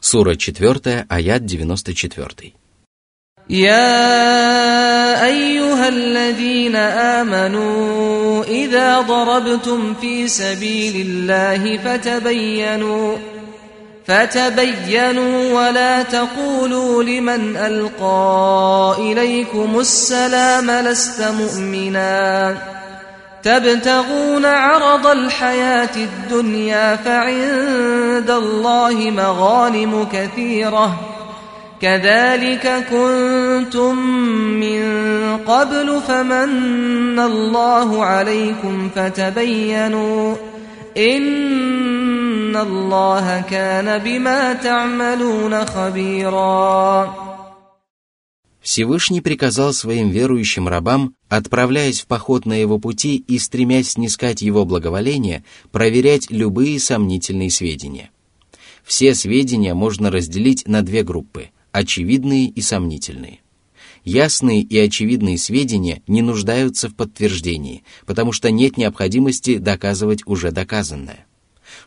Сура 4, аят 94. يا ايها الذين امنوا اذا ضربتم في سبيل الله فتبينوا فتبينوا ولا تقولوا لمن القى اليكم السلام لست مؤمنا تبتغون عرض الحياة الدنيا فعند الله مغانم كثيرة. كذلك كنتم من قبل فمن الله عليكم فتبينوا إن الله كان بما تعملون خبيرا. Всевышний приказал своим верующим рабам, отправляясь в поход на его пути и стремясь снискать его благоволение, проверять любые сомнительные сведения. Все сведения можно разделить на две группы – очевидные и сомнительные. Ясные и очевидные сведения не нуждаются в подтверждении, потому что нет необходимости доказывать уже доказанное.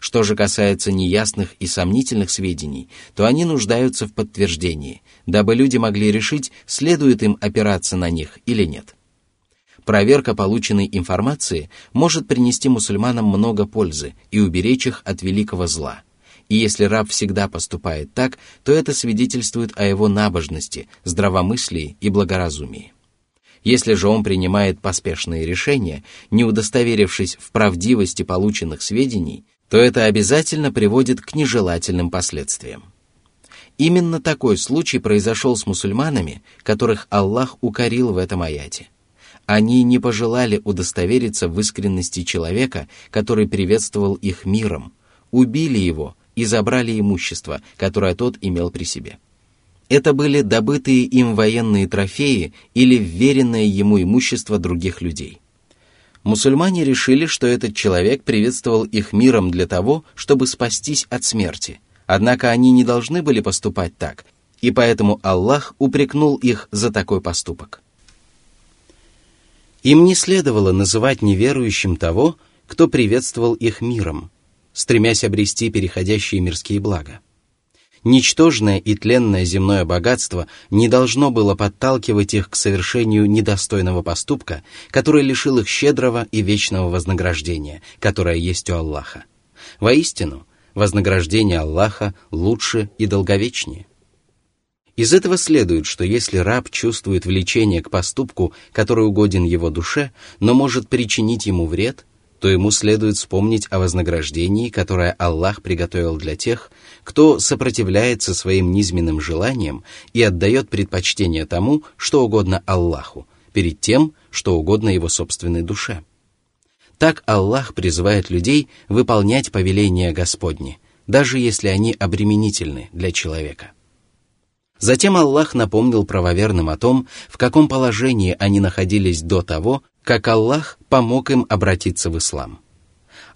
Что же касается неясных и сомнительных сведений, то они нуждаются в подтверждении, дабы люди могли решить, следует им опираться на них или нет. Проверка полученной информации может принести мусульманам много пользы и уберечь их от великого зла – и если раб всегда поступает так, то это свидетельствует о его набожности, здравомыслии и благоразумии. Если же он принимает поспешные решения, не удостоверившись в правдивости полученных сведений, то это обязательно приводит к нежелательным последствиям. Именно такой случай произошел с мусульманами, которых Аллах укорил в этом аяте. Они не пожелали удостовериться в искренности человека, который приветствовал их миром, убили его, и забрали имущество, которое тот имел при себе. Это были добытые им военные трофеи или вверенное ему имущество других людей. Мусульмане решили, что этот человек приветствовал их миром для того, чтобы спастись от смерти. Однако они не должны были поступать так, и поэтому Аллах упрекнул их за такой поступок. Им не следовало называть неверующим того, кто приветствовал их миром, стремясь обрести переходящие мирские блага. Ничтожное и тленное земное богатство не должно было подталкивать их к совершению недостойного поступка, который лишил их щедрого и вечного вознаграждения, которое есть у Аллаха. Воистину, вознаграждение Аллаха лучше и долговечнее. Из этого следует, что если раб чувствует влечение к поступку, который угоден его душе, но может причинить ему вред – то ему следует вспомнить о вознаграждении, которое Аллах приготовил для тех, кто сопротивляется своим низменным желаниям и отдает предпочтение тому, что угодно Аллаху, перед тем, что угодно его собственной душе. Так Аллах призывает людей выполнять повеления Господни, даже если они обременительны для человека. Затем Аллах напомнил правоверным о том, в каком положении они находились до того, как Аллах помог им обратиться в ислам.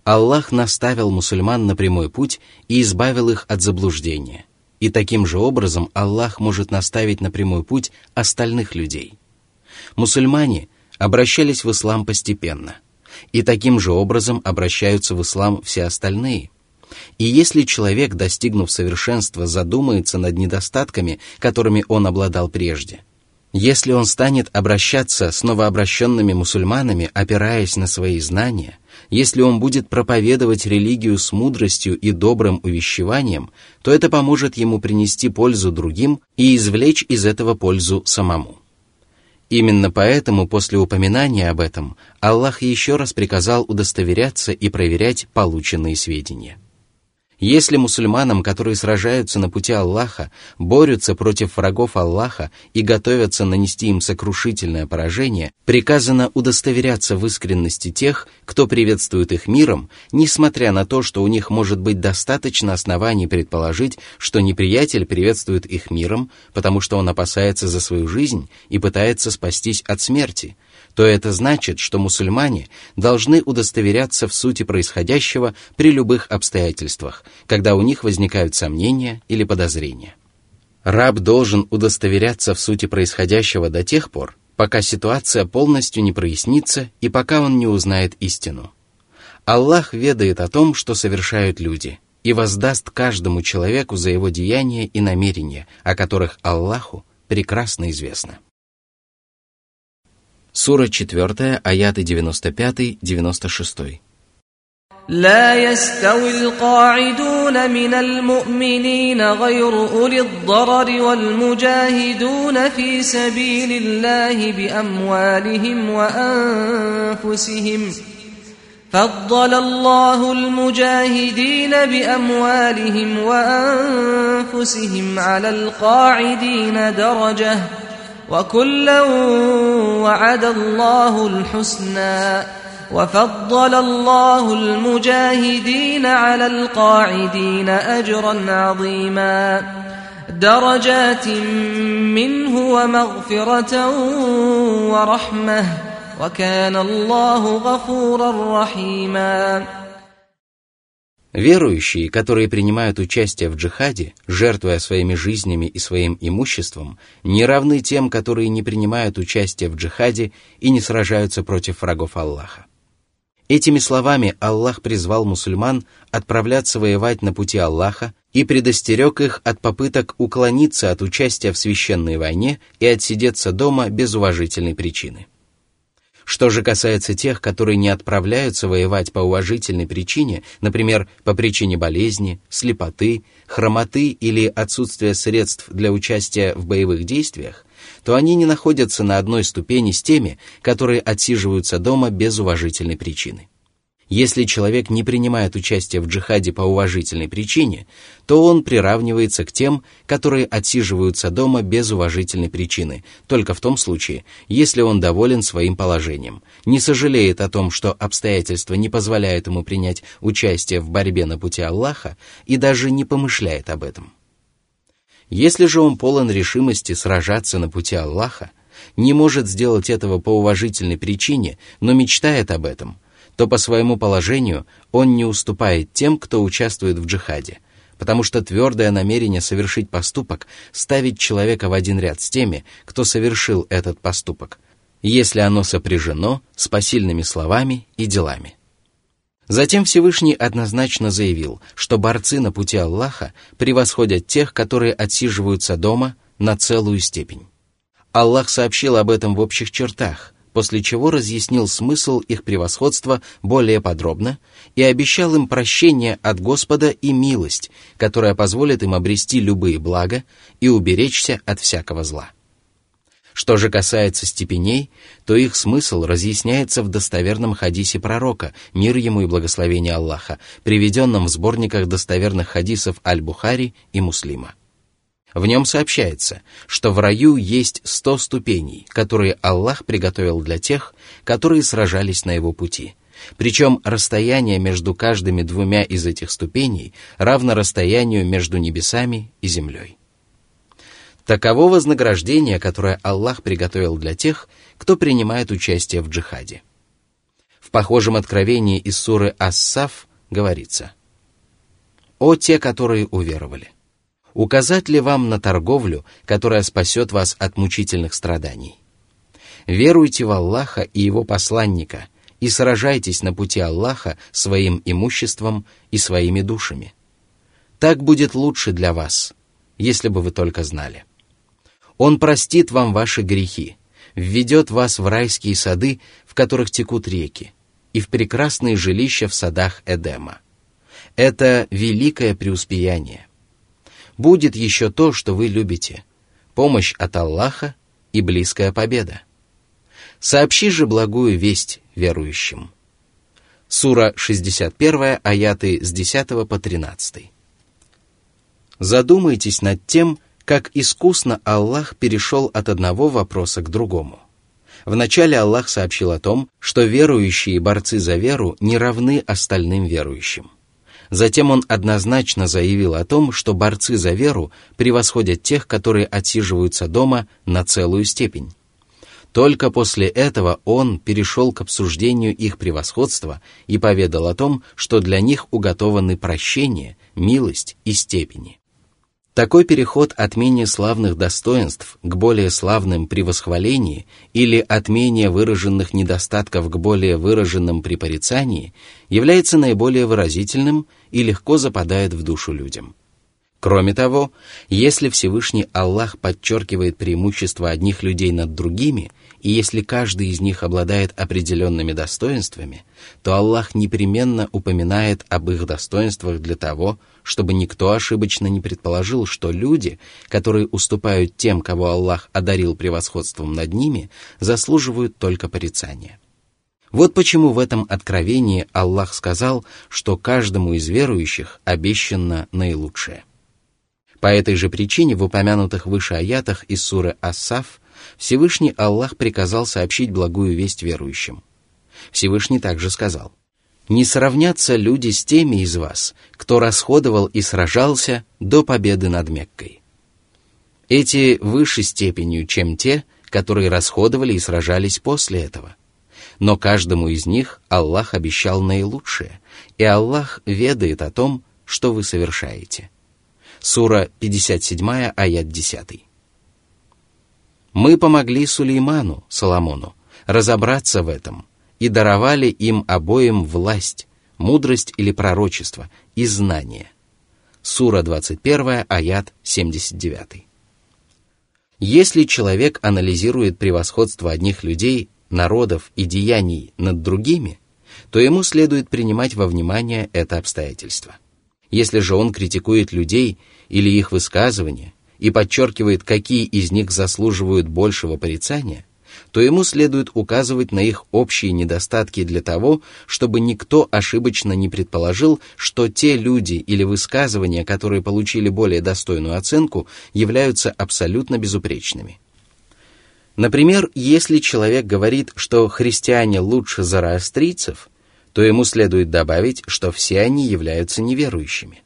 Аллах наставил мусульман на прямой путь и избавил их от заблуждения. И таким же образом Аллах может наставить на прямой путь остальных людей. Мусульмане обращались в ислам постепенно, и таким же образом обращаются в ислам все остальные. И если человек, достигнув совершенства, задумается над недостатками, которыми он обладал прежде – если он станет обращаться с новообращенными мусульманами, опираясь на свои знания, если он будет проповедовать религию с мудростью и добрым увещеванием, то это поможет ему принести пользу другим и извлечь из этого пользу самому. Именно поэтому после упоминания об этом Аллах еще раз приказал удостоверяться и проверять полученные сведения. Если мусульманам, которые сражаются на пути Аллаха, борются против врагов Аллаха и готовятся нанести им сокрушительное поражение, приказано удостоверяться в искренности тех, кто приветствует их миром, несмотря на то, что у них может быть достаточно оснований предположить, что неприятель приветствует их миром, потому что он опасается за свою жизнь и пытается спастись от смерти – то это значит, что мусульмане должны удостоверяться в сути происходящего при любых обстоятельствах, когда у них возникают сомнения или подозрения. Раб должен удостоверяться в сути происходящего до тех пор, пока ситуация полностью не прояснится и пока он не узнает истину. Аллах ведает о том, что совершают люди, и воздаст каждому человеку за его деяния и намерения, о которых Аллаху прекрасно известно. Сура 4, аяты 95-96. لا يستوي القاعدون من المؤمنين غير أولي الضرر والمجاهدون في سبيل الله بأموالهم وأنفسهم فضل الله المجاهدين بأموالهم وأنفسهم على القاعدين درجة وكلا وعد الله الحسنى وفضل الله المجاهدين على القاعدين أجرا عظيما درجات منه ومغفرة ورحمة وكان الله غفورا رحيما Верующие, которые принимают участие в джихаде, жертвуя своими жизнями и своим имуществом, не равны тем, которые не принимают участие в джихаде и не сражаются против врагов Аллаха. Этими словами Аллах призвал мусульман отправляться воевать на пути Аллаха и предостерег их от попыток уклониться от участия в священной войне и отсидеться дома без уважительной причины. Что же касается тех, которые не отправляются воевать по уважительной причине, например, по причине болезни, слепоты, хромоты или отсутствия средств для участия в боевых действиях, то они не находятся на одной ступени с теми, которые отсиживаются дома без уважительной причины. Если человек не принимает участие в джихаде по уважительной причине, то он приравнивается к тем, которые отсиживаются дома без уважительной причины, только в том случае, если он доволен своим положением, не сожалеет о том, что обстоятельства не позволяют ему принять участие в борьбе на пути Аллаха и даже не помышляет об этом. Если же он полон решимости сражаться на пути Аллаха, не может сделать этого по уважительной причине, но мечтает об этом, то по своему положению он не уступает тем, кто участвует в джихаде, потому что твердое намерение совершить поступок ставит человека в один ряд с теми, кто совершил этот поступок, если оно сопряжено с посильными словами и делами. Затем Всевышний однозначно заявил, что борцы на пути Аллаха превосходят тех, которые отсиживаются дома на целую степень. Аллах сообщил об этом в общих чертах, после чего разъяснил смысл их превосходства более подробно и обещал им прощение от Господа и милость, которая позволит им обрести любые блага и уберечься от всякого зла. Что же касается степеней, то их смысл разъясняется в достоверном хадисе пророка, мир ему и благословение Аллаха, приведенном в сборниках достоверных хадисов Аль-Бухари и Муслима. В нем сообщается, что в раю есть сто ступеней, которые Аллах приготовил для тех, которые сражались на его пути. Причем расстояние между каждыми двумя из этих ступеней равно расстоянию между небесами и землей. Таково вознаграждение, которое Аллах приготовил для тех, кто принимает участие в джихаде. В похожем откровении из суры Ас-Саф говорится «О те, которые уверовали! Указать ли вам на торговлю, которая спасет вас от мучительных страданий? Веруйте в Аллаха и Его посланника и сражайтесь на пути Аллаха своим имуществом и своими душами. Так будет лучше для вас, если бы вы только знали. Он простит вам ваши грехи, введет вас в райские сады, в которых текут реки, и в прекрасные жилища в садах Эдема. Это великое преуспеяние. Будет еще то, что вы любите, помощь от Аллаха и близкая победа. Сообщи же благую весть верующим. Сура 61, аяты с 10 по 13. Задумайтесь над тем, как искусно Аллах перешел от одного вопроса к другому. Вначале Аллах сообщил о том, что верующие борцы за веру не равны остальным верующим. Затем он однозначно заявил о том, что борцы за веру превосходят тех, которые отсиживаются дома на целую степень. Только после этого он перешел к обсуждению их превосходства и поведал о том, что для них уготованы прощение, милость и степени. Такой переход от менее славных достоинств к более славным при восхвалении или от менее выраженных недостатков к более выраженным при порицании является наиболее выразительным и легко западает в душу людям. Кроме того, если Всевышний Аллах подчеркивает преимущество одних людей над другими, и если каждый из них обладает определенными достоинствами, то Аллах непременно упоминает об их достоинствах для того, чтобы никто ошибочно не предположил, что люди, которые уступают тем, кого Аллах одарил превосходством над ними, заслуживают только порицания. Вот почему в этом откровении Аллах сказал, что каждому из верующих обещано наилучшее. По этой же причине в упомянутых выше аятах из суры Ассаф Всевышний Аллах приказал сообщить благую весть верующим. Всевышний также сказал, не сравнятся люди с теми из вас, кто расходовал и сражался до победы над Меккой. Эти выше степенью, чем те, которые расходовали и сражались после этого. Но каждому из них Аллах обещал наилучшее, и Аллах ведает о том, что вы совершаете. Сура 57, аят 10. Мы помогли Сулейману, Соломону, разобраться в этом – и даровали им обоим власть, мудрость или пророчество и знание. Сура 21, аят 79. Если человек анализирует превосходство одних людей, народов и деяний над другими, то ему следует принимать во внимание это обстоятельство. Если же он критикует людей или их высказывания и подчеркивает, какие из них заслуживают большего порицания, то ему следует указывать на их общие недостатки для того, чтобы никто ошибочно не предположил, что те люди или высказывания, которые получили более достойную оценку, являются абсолютно безупречными. Например, если человек говорит, что христиане лучше зороастрийцев, то ему следует добавить, что все они являются неверующими.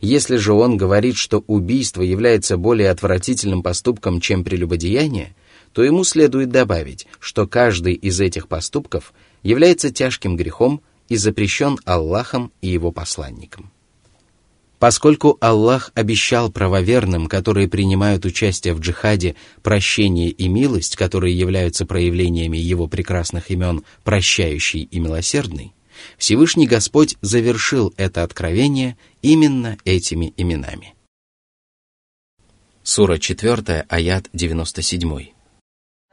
Если же он говорит, что убийство является более отвратительным поступком, чем прелюбодеяние, то ему следует добавить, что каждый из этих поступков является тяжким грехом и запрещен Аллахом и его посланником. Поскольку Аллах обещал правоверным, которые принимают участие в джихаде, прощение и милость, которые являются проявлениями его прекрасных имен «прощающий» и «милосердный», Всевышний Господь завершил это откровение именно этими именами. Сура 4, аят 97.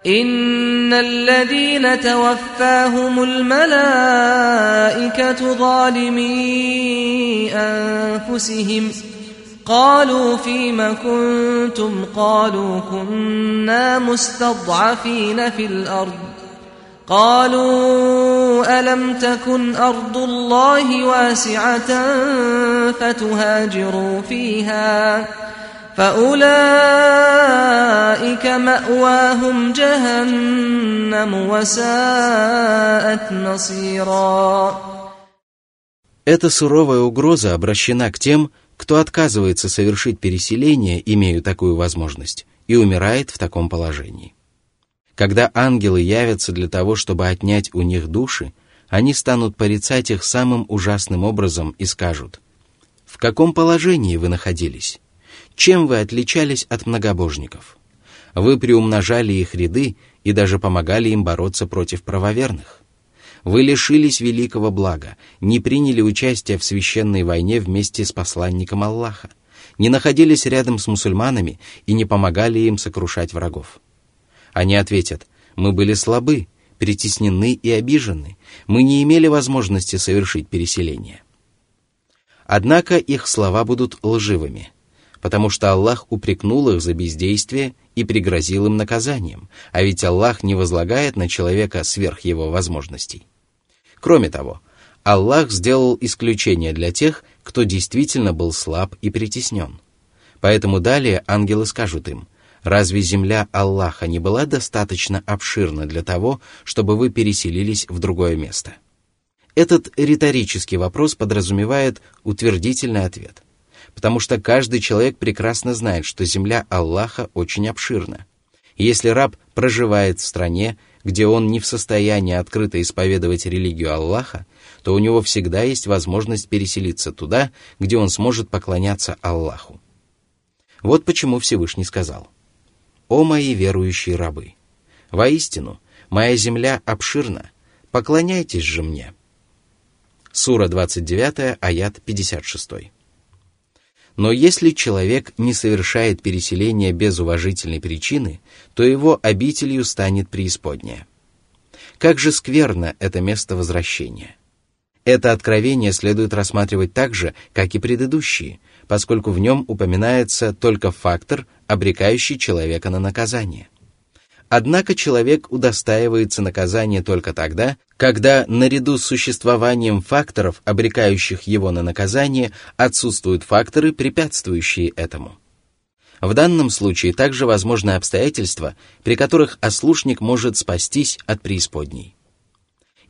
إن الذين توفاهم الملائكة ظالمي أنفسهم قالوا فيم كنتم قالوا كنا مستضعفين في الأرض قالوا ألم تكن أرض الله واسعة فتهاجروا فيها ۖ فأولئك مأواهم جهنم وساءت مصيرا Эта суровая угроза обращена к тем, кто отказывается совершить переселение, имея такую возможность, и умирает в таком положении. Когда ангелы явятся для того, чтобы отнять у них души, они станут порицать их самым ужасным образом и скажут, «В каком положении вы находились?» Чем вы отличались от многобожников? Вы приумножали их ряды и даже помогали им бороться против правоверных. Вы лишились великого блага, не приняли участие в священной войне вместе с посланником Аллаха, не находились рядом с мусульманами и не помогали им сокрушать врагов. Они ответят, мы были слабы, притеснены и обижены, мы не имели возможности совершить переселение. Однако их слова будут лживыми – потому что Аллах упрекнул их за бездействие и пригрозил им наказанием, а ведь Аллах не возлагает на человека сверх его возможностей. Кроме того, Аллах сделал исключение для тех, кто действительно был слаб и притеснен. Поэтому далее ангелы скажут им, разве земля Аллаха не была достаточно обширна для того, чтобы вы переселились в другое место? Этот риторический вопрос подразумевает утвердительный ответ – потому что каждый человек прекрасно знает, что земля Аллаха очень обширна. если раб проживает в стране, где он не в состоянии открыто исповедовать религию Аллаха, то у него всегда есть возможность переселиться туда, где он сможет поклоняться Аллаху. Вот почему Всевышний сказал, «О мои верующие рабы! Воистину, моя земля обширна, поклоняйтесь же мне». Сура 29, аят 56. Но если человек не совершает переселение без уважительной причины, то его обителью станет преисподняя. Как же скверно это место возвращения. Это откровение следует рассматривать так же, как и предыдущие, поскольку в нем упоминается только фактор, обрекающий человека на наказание. Однако человек удостаивается наказания только тогда, когда наряду с существованием факторов, обрекающих его на наказание, отсутствуют факторы, препятствующие этому. В данном случае также возможны обстоятельства, при которых ослушник может спастись от преисподней.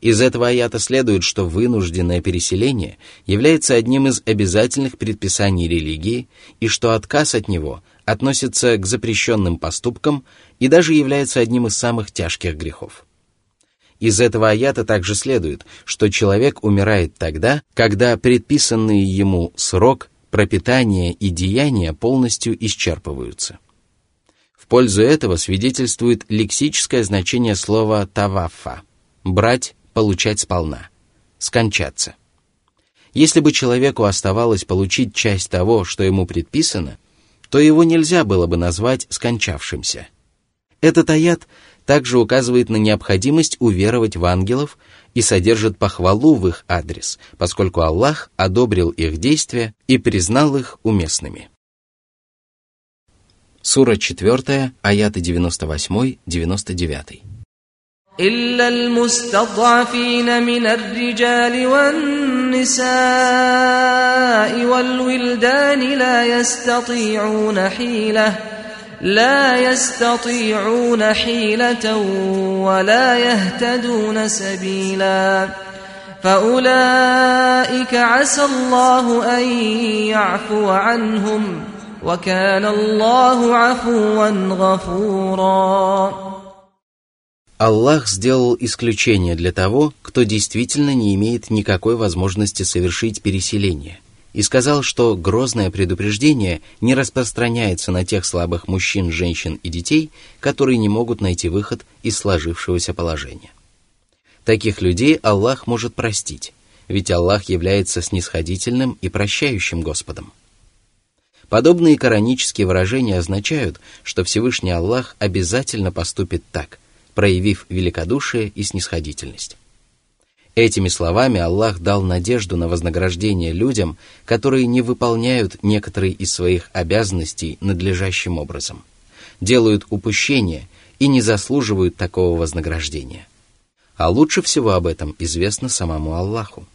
Из этого аята следует, что вынужденное переселение является одним из обязательных предписаний религии и что отказ от него относится к запрещенным поступкам и даже является одним из самых тяжких грехов. Из этого аята также следует, что человек умирает тогда, когда предписанный ему срок, пропитания и деяния полностью исчерпываются. В пользу этого свидетельствует лексическое значение слова «таваффа» — «брать получать сполна, скончаться. Если бы человеку оставалось получить часть того, что ему предписано, то его нельзя было бы назвать скончавшимся. Этот аят также указывает на необходимость уверовать в ангелов и содержит похвалу в их адрес, поскольку Аллах одобрил их действия и признал их уместными. Сура 4, аяты 98-99. إلا المستضعفين من الرجال والنساء والولدان لا يستطيعون حيلة لا يستطيعون حيلة ولا يهتدون سبيلا. فأولئك عسى الله أن يعفو عنهم وكان الله عفوا غفورا. Аллах сделал исключение для того, кто действительно не имеет никакой возможности совершить переселение, и сказал, что грозное предупреждение не распространяется на тех слабых мужчин, женщин и детей, которые не могут найти выход из сложившегося положения. Таких людей Аллах может простить, ведь Аллах является снисходительным и прощающим Господом. Подобные коранические выражения означают, что Всевышний Аллах обязательно поступит так, проявив великодушие и снисходительность. Этими словами Аллах дал надежду на вознаграждение людям, которые не выполняют некоторые из своих обязанностей надлежащим образом, делают упущения и не заслуживают такого вознаграждения. А лучше всего об этом известно самому Аллаху.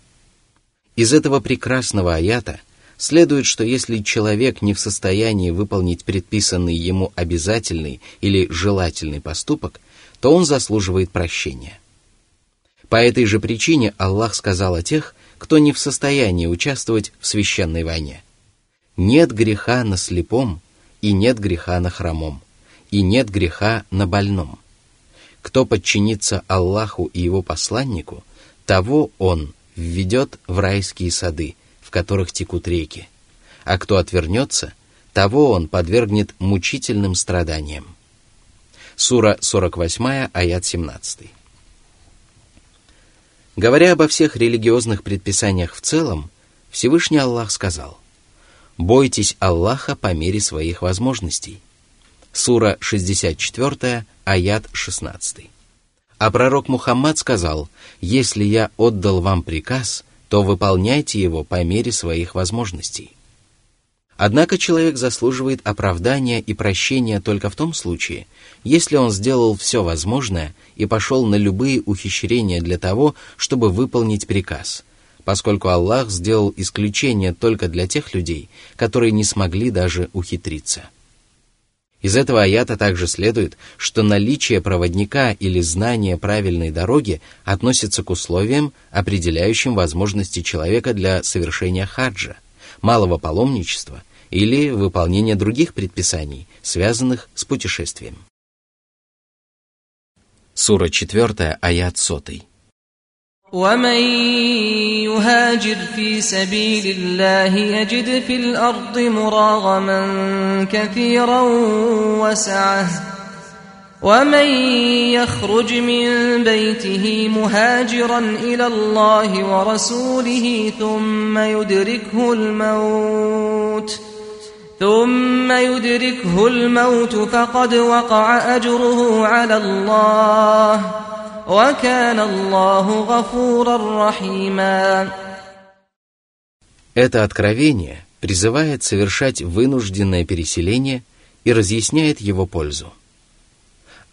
Из этого прекрасного аята следует, что если человек не в состоянии выполнить предписанный ему обязательный или желательный поступок, то он заслуживает прощения. По этой же причине Аллах сказал о тех, кто не в состоянии участвовать в священной войне. Нет греха на слепом, и нет греха на хромом, и нет греха на больном. Кто подчинится Аллаху и его посланнику, того он введет в райские сады, в которых текут реки, а кто отвернется, того он подвергнет мучительным страданиям. Сура 48, аят 17. Говоря обо всех религиозных предписаниях в целом, Всевышний Аллах сказал, «Бойтесь Аллаха по мере своих возможностей». Сура 64, аят 16. А пророк Мухаммад сказал, «Если я отдал вам приказ, то выполняйте его по мере своих возможностей». Однако человек заслуживает оправдания и прощения только в том случае, если он сделал все возможное и пошел на любые ухищрения для того, чтобы выполнить приказ, поскольку Аллах сделал исключение только для тех людей, которые не смогли даже ухитриться. Из этого аята также следует, что наличие проводника или знание правильной дороги относится к условиям, определяющим возможности человека для совершения хаджа, малого паломничества или выполнение других предписаний, связанных с путешествием. Сура 4, аят 100. ومن يهاجر في سبيل الله يجد في الارض مراغما كثيرا وسعه ومن يخرج من بيته مهاجرا الى الله ورسوله ثم يدركه الموت ثم يدركه الموت فقد وقع اجره على الله وكان الله غفورا رحيما Это откровение призывает совершать вынужденное переселение и разъясняет его пользу.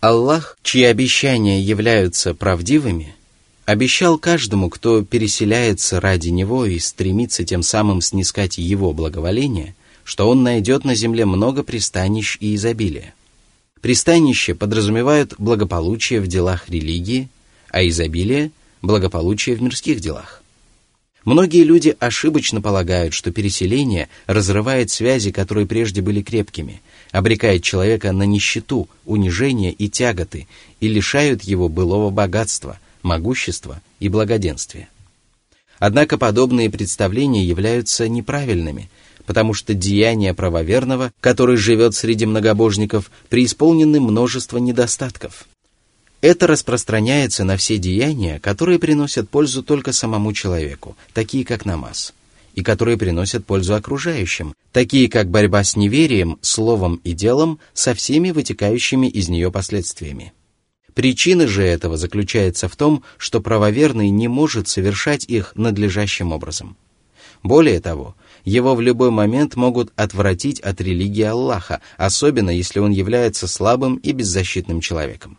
Аллах, чьи обещания являются правдивыми, обещал каждому, кто переселяется ради Него и стремится тем самым снискать Его благоволение, что он найдет на земле много пристанищ и изобилия. Пристанище подразумевают благополучие в делах религии, а изобилие – благополучие в мирских делах. Многие люди ошибочно полагают, что переселение разрывает связи, которые прежде были крепкими, обрекает человека на нищету, унижение и тяготы и лишают его былого богатства, могущества и благоденствия. Однако подобные представления являются неправильными, потому что деяния правоверного, который живет среди многобожников, преисполнены множество недостатков – это распространяется на все деяния, которые приносят пользу только самому человеку, такие как намаз, и которые приносят пользу окружающим, такие как борьба с неверием, словом и делом со всеми вытекающими из нее последствиями. Причина же этого заключается в том, что правоверный не может совершать их надлежащим образом. Более того, его в любой момент могут отвратить от религии Аллаха, особенно если он является слабым и беззащитным человеком.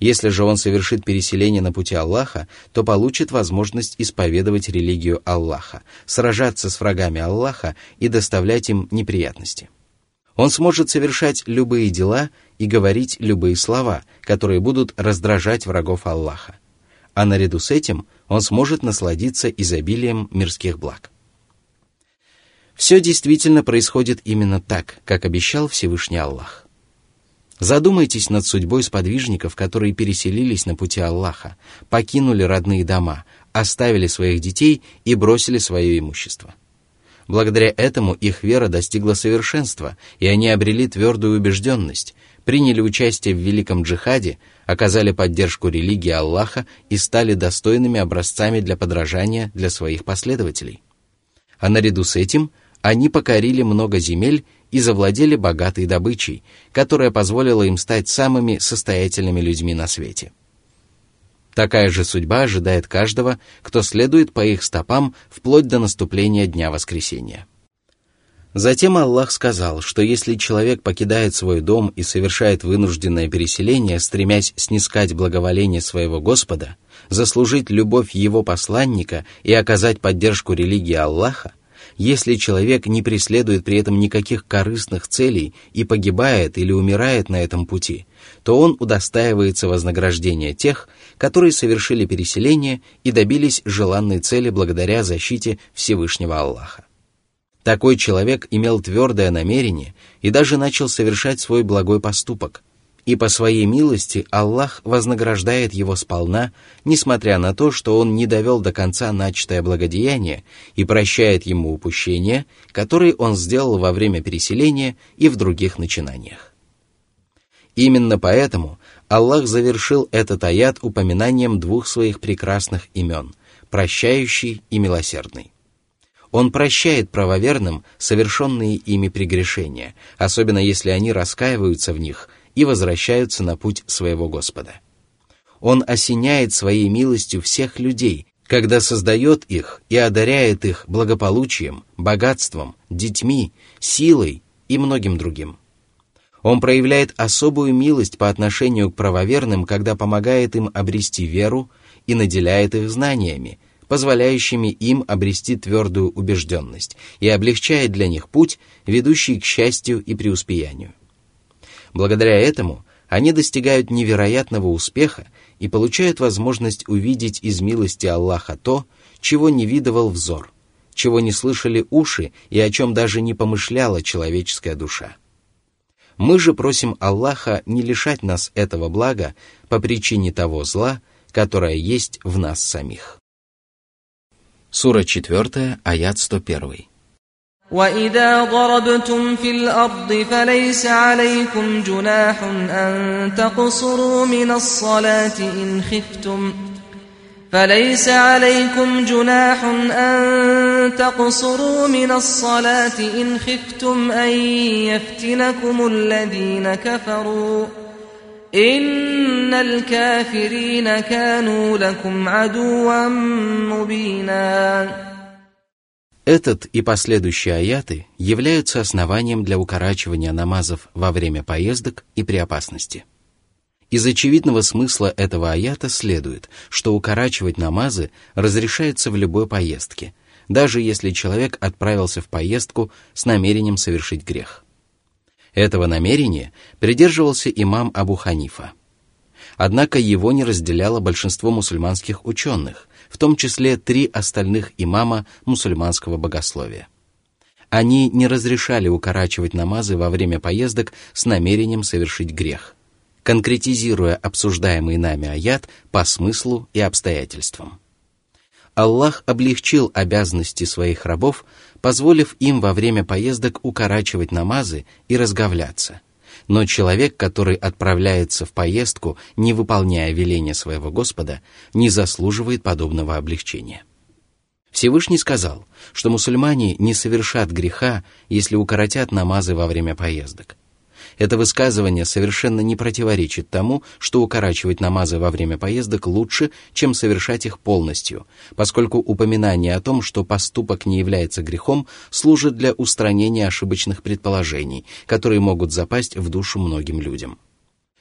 Если же он совершит переселение на пути Аллаха, то получит возможность исповедовать религию Аллаха, сражаться с врагами Аллаха и доставлять им неприятности. Он сможет совершать любые дела и говорить любые слова, которые будут раздражать врагов Аллаха. А наряду с этим он сможет насладиться изобилием мирских благ. Все действительно происходит именно так, как обещал Всевышний Аллах. Задумайтесь над судьбой сподвижников, которые переселились на пути Аллаха, покинули родные дома, оставили своих детей и бросили свое имущество. Благодаря этому их вера достигла совершенства, и они обрели твердую убежденность, приняли участие в великом джихаде, оказали поддержку религии Аллаха и стали достойными образцами для подражания для своих последователей. А наряду с этим они покорили много земель и завладели богатой добычей, которая позволила им стать самыми состоятельными людьми на свете. Такая же судьба ожидает каждого, кто следует по их стопам вплоть до наступления Дня Воскресения. Затем Аллах сказал, что если человек покидает свой дом и совершает вынужденное переселение, стремясь снискать благоволение своего Господа, заслужить любовь его посланника и оказать поддержку религии Аллаха, если человек не преследует при этом никаких корыстных целей и погибает или умирает на этом пути, то он удостаивается вознаграждения тех, которые совершили переселение и добились желанной цели благодаря защите Всевышнего Аллаха. Такой человек имел твердое намерение и даже начал совершать свой благой поступок – и по своей милости Аллах вознаграждает его сполна, несмотря на то, что он не довел до конца начатое благодеяние и прощает ему упущения, которые он сделал во время переселения и в других начинаниях. Именно поэтому Аллах завершил этот аят упоминанием двух своих прекрасных имен – прощающий и милосердный. Он прощает правоверным совершенные ими прегрешения, особенно если они раскаиваются в них – и возвращаются на путь своего Господа. Он осеняет своей милостью всех людей, когда создает их и одаряет их благополучием, богатством, детьми, силой и многим другим. Он проявляет особую милость по отношению к правоверным, когда помогает им обрести веру и наделяет их знаниями, позволяющими им обрести твердую убежденность и облегчает для них путь, ведущий к счастью и преуспеянию. Благодаря этому они достигают невероятного успеха и получают возможность увидеть из милости Аллаха то, чего не видывал взор, чего не слышали уши и о чем даже не помышляла человеческая душа. Мы же просим Аллаха не лишать нас этого блага по причине того зла, которая есть в нас самих. Сура 4, аят 101. وإذا ضربتم في الأرض فليس عليكم جناح أن تقصروا من الصلاة إن خفتم فليس عليكم جناح أن تقصروا من الصلاة إن خفتم أن يفتنكم الذين كفروا إن الكافرين كانوا لكم عدوا مبينا Этот и последующие аяты являются основанием для укорачивания намазов во время поездок и при опасности. Из очевидного смысла этого аята следует, что укорачивать намазы разрешается в любой поездке, даже если человек отправился в поездку с намерением совершить грех. Этого намерения придерживался имам Абу Ханифа. Однако его не разделяло большинство мусульманских ученых, в том числе три остальных имама мусульманского богословия. Они не разрешали укорачивать намазы во время поездок с намерением совершить грех, конкретизируя обсуждаемый нами аят по смыслу и обстоятельствам. Аллах облегчил обязанности своих рабов, позволив им во время поездок укорачивать намазы и разговляться – но человек, который отправляется в поездку, не выполняя веления своего Господа, не заслуживает подобного облегчения. Всевышний сказал, что мусульмане не совершат греха, если укоротят намазы во время поездок. Это высказывание совершенно не противоречит тому, что укорачивать намазы во время поездок лучше, чем совершать их полностью, поскольку упоминание о том, что поступок не является грехом, служит для устранения ошибочных предположений, которые могут запасть в душу многим людям.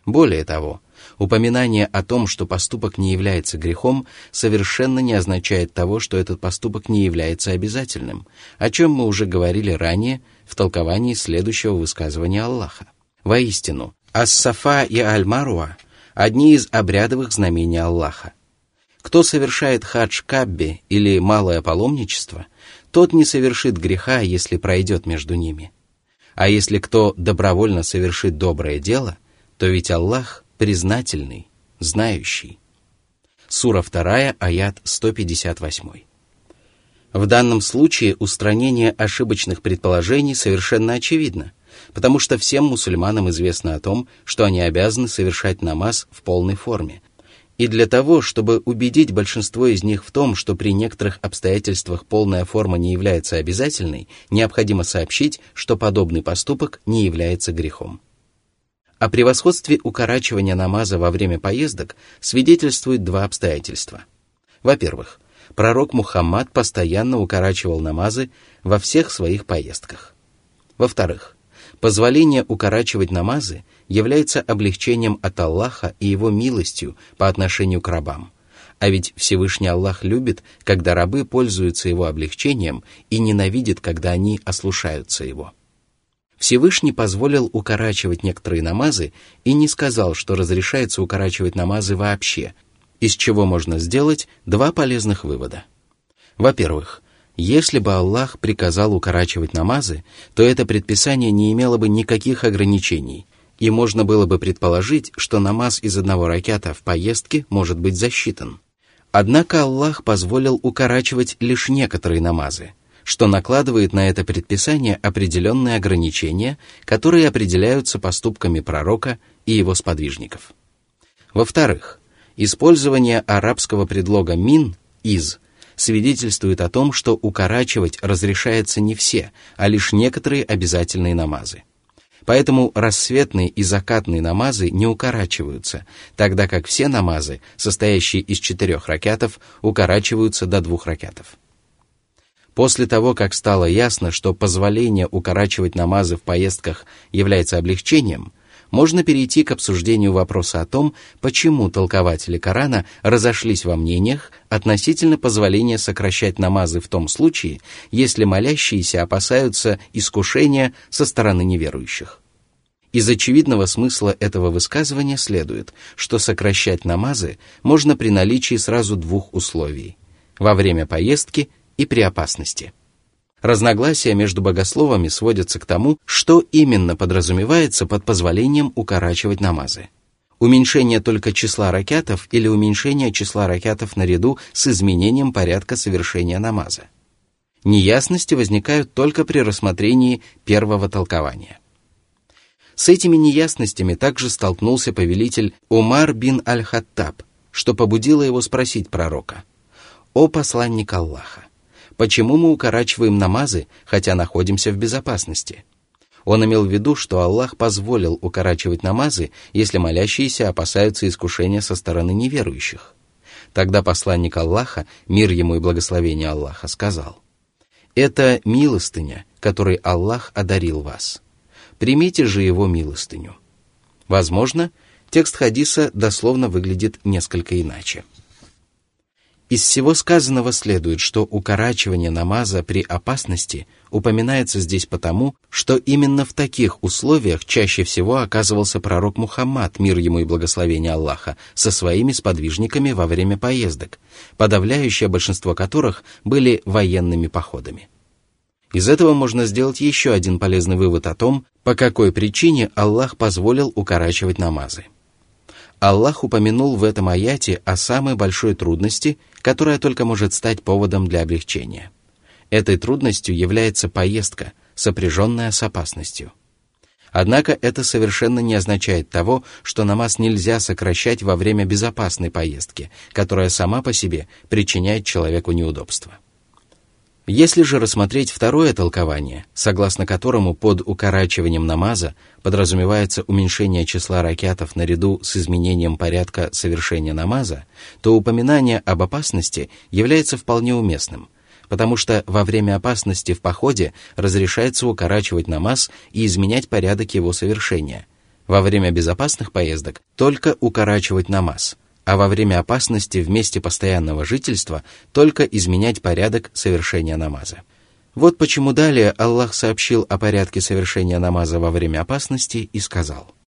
Более того, упоминание о том, что поступок не является грехом, совершенно не означает того, что этот поступок не является обязательным, о чем мы уже говорили ранее в толковании следующего высказывания Аллаха. Воистину, Ас-Сафа и Аль-Маруа – одни из обрядовых знамений Аллаха. Кто совершает хадж Кабби или малое паломничество, тот не совершит греха, если пройдет между ними. А если кто добровольно совершит доброе дело, то ведь Аллах признательный, знающий. Сура 2, аят 158. В данном случае устранение ошибочных предположений совершенно очевидно – потому что всем мусульманам известно о том, что они обязаны совершать намаз в полной форме. И для того, чтобы убедить большинство из них в том, что при некоторых обстоятельствах полная форма не является обязательной, необходимо сообщить, что подобный поступок не является грехом. О превосходстве укорачивания намаза во время поездок свидетельствуют два обстоятельства. Во-первых, пророк Мухаммад постоянно укорачивал намазы во всех своих поездках. Во-вторых, Позволение укорачивать намазы является облегчением от Аллаха и его милостью по отношению к рабам. А ведь Всевышний Аллах любит, когда рабы пользуются его облегчением и ненавидит, когда они ослушаются его. Всевышний позволил укорачивать некоторые намазы и не сказал, что разрешается укорачивать намазы вообще, из чего можно сделать два полезных вывода. Во-первых, если бы Аллах приказал укорачивать намазы, то это предписание не имело бы никаких ограничений, и можно было бы предположить, что намаз из одного ракета в поездке может быть засчитан. Однако Аллах позволил укорачивать лишь некоторые намазы, что накладывает на это предписание определенные ограничения, которые определяются поступками пророка и его сподвижников. Во-вторых, использование арабского предлога «мин» — «из» свидетельствует о том, что укорачивать разрешается не все, а лишь некоторые обязательные намазы. Поэтому рассветные и закатные намазы не укорачиваются, тогда как все намазы, состоящие из четырех ракятов, укорачиваются до двух ракятов. После того, как стало ясно, что позволение укорачивать намазы в поездках является облегчением – можно перейти к обсуждению вопроса о том, почему толкователи Корана разошлись во мнениях относительно позволения сокращать намазы в том случае, если молящиеся опасаются искушения со стороны неверующих. Из очевидного смысла этого высказывания следует, что сокращать намазы можно при наличии сразу двух условий – во время поездки и при опасности – Разногласия между богословами сводятся к тому, что именно подразумевается под позволением укорачивать намазы. Уменьшение только числа ракятов или уменьшение числа ракятов наряду с изменением порядка совершения намаза. Неясности возникают только при рассмотрении первого толкования. С этими неясностями также столкнулся повелитель Умар бин Аль-Хаттаб, что побудило его спросить пророка, «О посланник Аллаха, почему мы укорачиваем намазы, хотя находимся в безопасности?» Он имел в виду, что Аллах позволил укорачивать намазы, если молящиеся опасаются искушения со стороны неверующих. Тогда посланник Аллаха, мир ему и благословение Аллаха, сказал, «Это милостыня, которой Аллах одарил вас. Примите же его милостыню». Возможно, текст хадиса дословно выглядит несколько иначе. Из всего сказанного следует, что укорачивание намаза при опасности упоминается здесь потому, что именно в таких условиях чаще всего оказывался пророк Мухаммад, мир ему и благословение Аллаха, со своими сподвижниками во время поездок, подавляющее большинство которых были военными походами. Из этого можно сделать еще один полезный вывод о том, по какой причине Аллах позволил укорачивать намазы. Аллах упомянул в этом аяте о самой большой трудности, которая только может стать поводом для облегчения. Этой трудностью является поездка, сопряженная с опасностью. Однако это совершенно не означает того, что намаз нельзя сокращать во время безопасной поездки, которая сама по себе причиняет человеку неудобства. Если же рассмотреть второе толкование, согласно которому под укорачиванием намаза подразумевается уменьшение числа ракетов наряду с изменением порядка совершения намаза, то упоминание об опасности является вполне уместным, потому что во время опасности в походе разрешается укорачивать намаз и изменять порядок его совершения. Во время безопасных поездок только укорачивать намаз – а во время опасности в месте постоянного жительства только изменять порядок совершения намаза. Вот почему далее Аллах сообщил о порядке совершения намаза во время опасности и сказал –